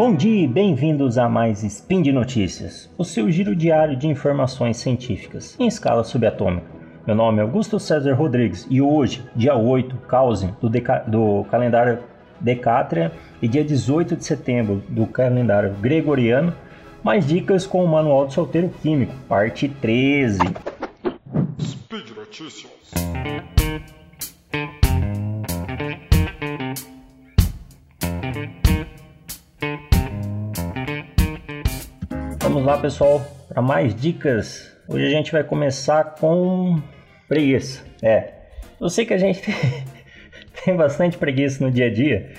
Bom dia e bem-vindos a mais Spin de Notícias, o seu giro diário de informações científicas em escala subatômica. Meu nome é Augusto César Rodrigues e hoje, dia 8, cause do, do calendário Decátria e dia 18 de setembro do calendário gregoriano, mais dicas com o Manual do Solteiro Químico, parte 13. Speed Notícias. Vamos lá, pessoal, para mais dicas. Hoje a gente vai começar com preguiça. É, eu sei que a gente tem bastante preguiça no dia a dia.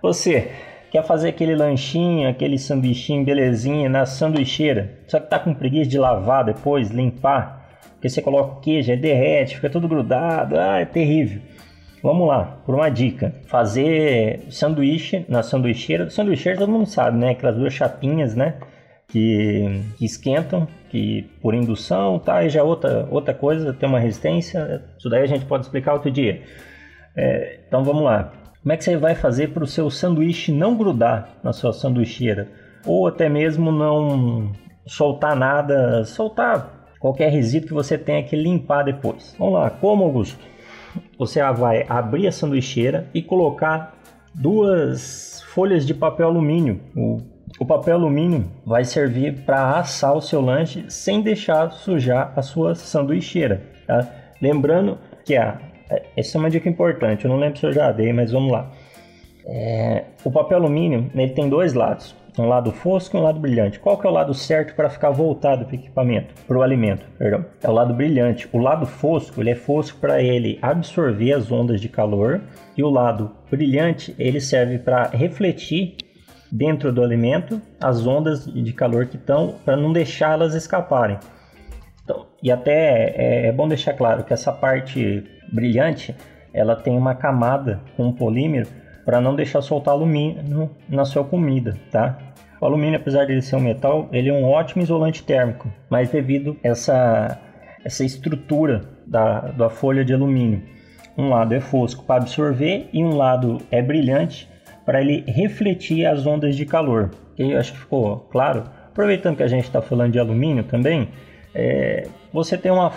Você quer fazer aquele lanchinho, aquele sanduichinho belezinha na sanduicheira, só que tá com preguiça de lavar depois, limpar, porque você coloca o queijo, aí derrete, fica tudo grudado, ah, é terrível. Vamos lá, por uma dica. Fazer sanduíche na sanduicheira. Sanduicheira todo mundo sabe, né? Aquelas duas chapinhas, né? Que, que esquentam, que por indução, tá? E já outra, outra coisa, tem uma resistência. Isso daí a gente pode explicar outro dia. É, então vamos lá. Como é que você vai fazer para o seu sanduíche não grudar na sua sanduicheira? Ou até mesmo não soltar nada, soltar qualquer resíduo que você tenha que limpar depois. Vamos lá, como Augusto? Você vai abrir a sanduicheira e colocar duas folhas de papel alumínio. O, o papel alumínio vai servir para assar o seu lanche sem deixar sujar a sua sanduicheira. Tá? Lembrando que a é, essa é uma dica importante, eu não lembro se eu já dei, mas vamos lá. É, o papel alumínio ele tem dois lados, um lado fosco e um lado brilhante. Qual que é o lado certo para ficar voltado para o equipamento, para o alimento? Perdão, é o lado brilhante. O lado fosco ele é fosco para ele absorver as ondas de calor e o lado brilhante ele serve para refletir dentro do alimento as ondas de calor que estão para não deixá-las escaparem. Então, e até é, é bom deixar claro que essa parte brilhante, ela tem uma camada com um polímero para não deixar soltar alumínio na sua comida, tá? O alumínio, apesar de ser um metal, ele é um ótimo isolante térmico, mas devido a essa, essa estrutura da, da folha de alumínio. Um lado é fosco para absorver e um lado é brilhante para ele refletir as ondas de calor. E eu acho que ficou claro. Aproveitando que a gente está falando de alumínio também, é, você tem uma,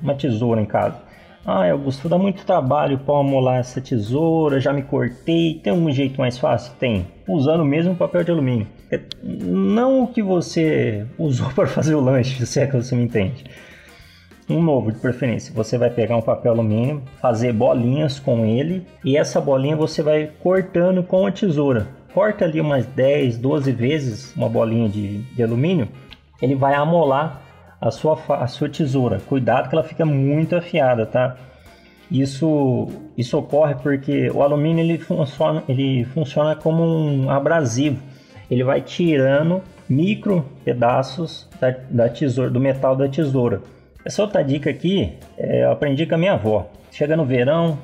uma tesoura em casa. Ah, Augusto, dá muito trabalho para amolar essa tesoura, já me cortei. Tem um jeito mais fácil? Tem. Usando mesmo papel de alumínio. É, não o que você usou para fazer o lanche, se é que você me entende. Um novo, de preferência. Você vai pegar um papel alumínio, fazer bolinhas com ele e essa bolinha você vai cortando com a tesoura. Corta ali umas 10, 12 vezes uma bolinha de, de alumínio, ele vai amolar a sua, a sua tesoura. Cuidado que ela fica muito afiada, tá? Isso, isso ocorre porque o alumínio ele funciona, ele funciona como um abrasivo. Ele vai tirando micro pedaços da, da tesoura, do metal da tesoura. Essa outra dica aqui é, eu aprendi com a minha avó. Chega no verão,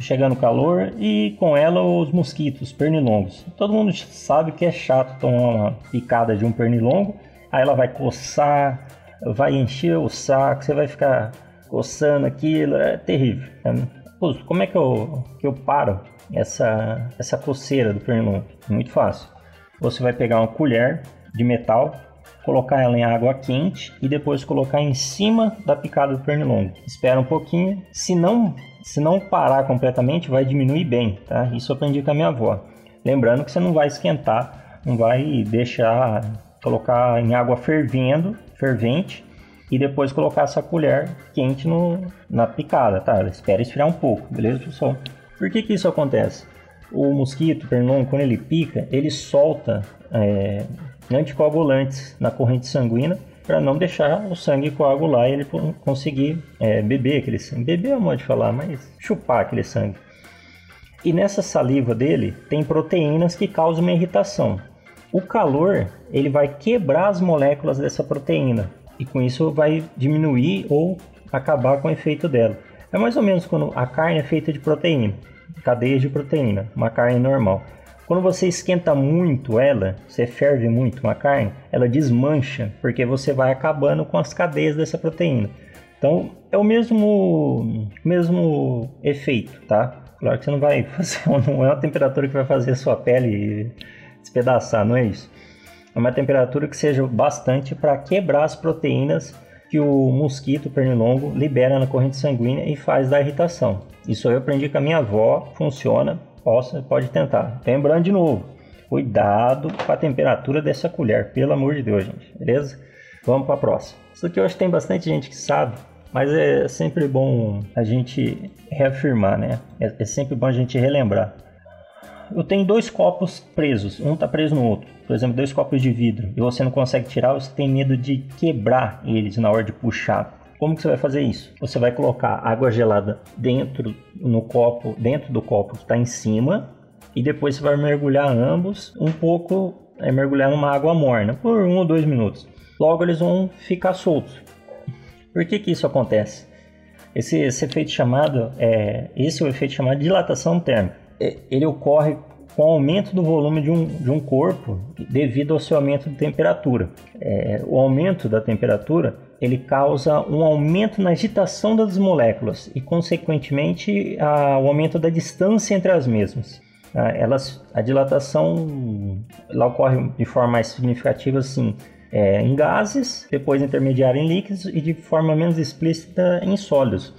chega no calor e com ela os mosquitos, pernilongos. Todo mundo sabe que é chato tomar uma picada de um pernilongo, aí ela vai coçar, vai encher o saco, você vai ficar coçando aquilo, é terrível. Pô, como é que eu, que eu paro essa, essa coceira do pernilongo? Muito fácil. Você vai pegar uma colher de metal, colocar ela em água quente e depois colocar em cima da picada do pernilongo. Espera um pouquinho, se não, se não parar completamente, vai diminuir bem, tá? Isso eu aprendi com a minha avó. Lembrando que você não vai esquentar, não vai deixar colocar em água fervendo fervente e depois colocar essa colher quente no, na picada, tá? Espera esfriar um pouco, beleza, pessoal? Por que que isso acontece? O mosquito, o pernilongo, quando ele pica, ele solta é, anticoagulantes na corrente sanguínea para não deixar o sangue coagular e ele conseguir é, beber aquele sangue. Beber é um modo de falar, mas chupar aquele sangue. E nessa saliva dele tem proteínas que causam uma irritação. O calor ele vai quebrar as moléculas dessa proteína e com isso vai diminuir ou acabar com o efeito dela. É mais ou menos quando a carne é feita de proteína, cadeias de proteína, uma carne normal. Quando você esquenta muito ela, você ferve muito uma carne, ela desmancha, porque você vai acabando com as cadeias dessa proteína. Então é o mesmo, mesmo efeito, tá? Claro que você não vai fazer, não é uma temperatura que vai fazer a sua pele despedaçar, não é isso? É uma temperatura que seja bastante para quebrar as proteínas que o mosquito pernilongo libera na corrente sanguínea e faz da irritação. Isso eu aprendi com a minha avó, funciona, possa, pode tentar. Lembrando de novo, cuidado com a temperatura dessa colher, pelo amor de Deus, gente, beleza? Vamos para a próxima. Isso aqui eu acho que tem bastante gente que sabe, mas é sempre bom a gente reafirmar, né? É, é sempre bom a gente relembrar. Eu tenho dois copos presos, um está preso no outro. Por exemplo, dois copos de vidro e você não consegue tirar, você tem medo de quebrar eles na hora de puxar. Como que você vai fazer isso? Você vai colocar água gelada dentro no copo, dentro do copo que está em cima, e depois você vai mergulhar ambos um pouco, é, mergulhar numa água morna por um ou dois minutos. Logo eles vão ficar soltos. Por que que isso acontece? Esse, esse efeito chamado, é, esse é o efeito chamado de dilatação térmica. É, ele ocorre com o aumento do volume de um, de um corpo devido ao seu aumento de temperatura. É, o aumento da temperatura ele causa um aumento na agitação das moléculas e, consequentemente, a, o aumento da distância entre as mesmas. A, elas, a dilatação ela ocorre de forma mais significativa assim, é, em gases, depois intermediária em líquidos e de forma menos explícita em sólidos.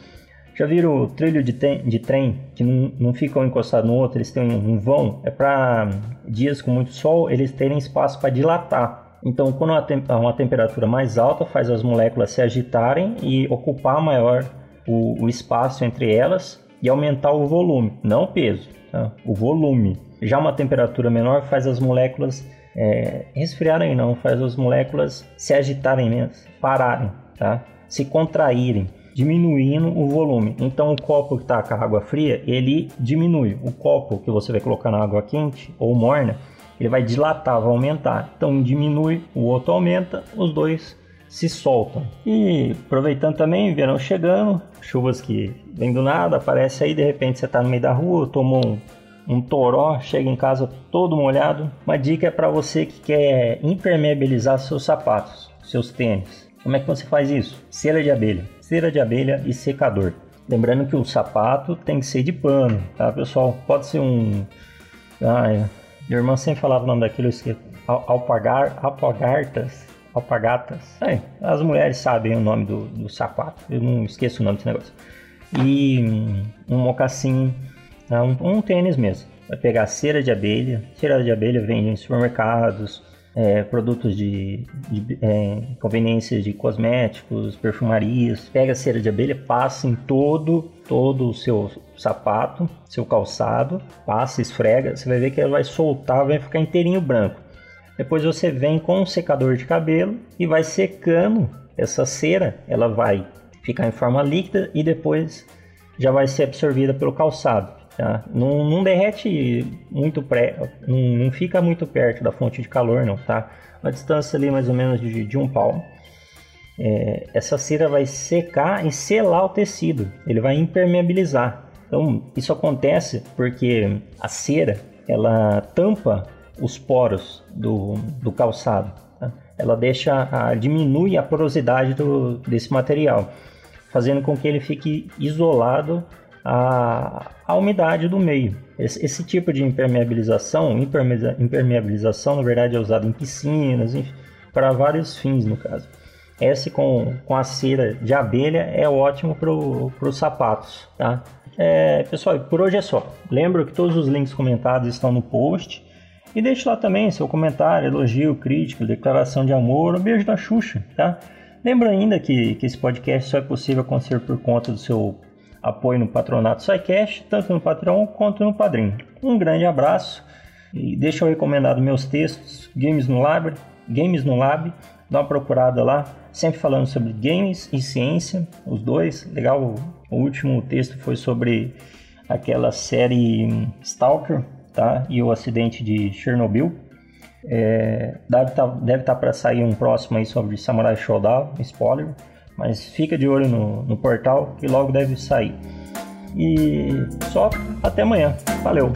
Já viram o trilho de, de trem que não, não ficam encostados no outro, eles têm um, um vão? É para dias com muito sol eles terem espaço para dilatar. Então, quando uma, tem uma, temperatura mais alta faz as moléculas se agitarem e ocupar maior o, o espaço entre elas e aumentar o volume, não o peso, tá? o volume. Já uma temperatura menor faz as moléculas é, resfriarem, não, faz as moléculas se agitarem menos, pararem, tá? se contraírem diminuindo o volume. Então o copo que está com a água fria, ele diminui. O copo que você vai colocar na água quente ou morna, ele vai dilatar, vai aumentar. Então diminui, o outro aumenta, os dois se soltam. E aproveitando também, verão chegando, chuvas que vem do nada, aparece aí, de repente você está no meio da rua, tomou um, um toró, chega em casa todo molhado. Uma dica é para você que quer impermeabilizar seus sapatos, seus tênis. Como é que você faz isso? Cera de abelha cera de abelha e secador. Lembrando que o sapato tem que ser de pano, tá pessoal? Pode ser um. Ah, é. Minha irmã sempre falava o nome daquilo, eu esqueci. Alpagar, alpagartas. Alpagatas. É, as mulheres sabem o nome do, do sapato. Eu não esqueço o nome desse negócio. E um mocassim, tá? um, um tênis mesmo. Vai pegar cera de abelha. Cera de abelha vende em supermercados, é, produtos de, de é, conveniências de cosméticos, perfumarias, pega cera de abelha, passa em todo, todo o seu sapato, seu calçado, passa, esfrega, você vai ver que ela vai soltar, vai ficar inteirinho branco. Depois você vem com um secador de cabelo e vai secando essa cera, ela vai ficar em forma líquida e depois já vai ser absorvida pelo calçado. Tá? Não, não derrete muito pré, não, não, fica muito perto da fonte de calor, não, tá? Uma distância ali mais ou menos de, de um palmo. É, essa cera vai secar e selar o tecido, ele vai impermeabilizar. Então isso acontece porque a cera ela tampa os poros do, do calçado, tá? ela deixa a, diminui a porosidade do, desse material, fazendo com que ele fique isolado a, a umidade do meio. Esse, esse tipo de impermeabilização, impermeabilização na verdade é usado em piscinas, para vários fins no caso. Esse com, com a cera de abelha é ótimo para os sapatos, tá? É, pessoal, por hoje é só. Lembro que todos os links comentados estão no post. E deixe lá também seu comentário, elogio, crítica, declaração de amor, um beijo da Xuxa, tá? Lembra ainda que, que esse podcast só é possível acontecer por conta do seu apoio no patronato SciCash, tanto no Patreon quanto no Padrim. Um grande abraço e deixa eu recomendar meus textos, Games no Lab, Games no Lab, dá uma procurada lá, sempre falando sobre games e ciência, os dois, legal. O último texto foi sobre aquela série Stalker, tá? E o acidente de Chernobyl. É, deve estar tá, tá para sair um próximo aí sobre Samurai Shodown, spoiler. Mas fica de olho no, no portal que logo deve sair. E só até amanhã. Valeu!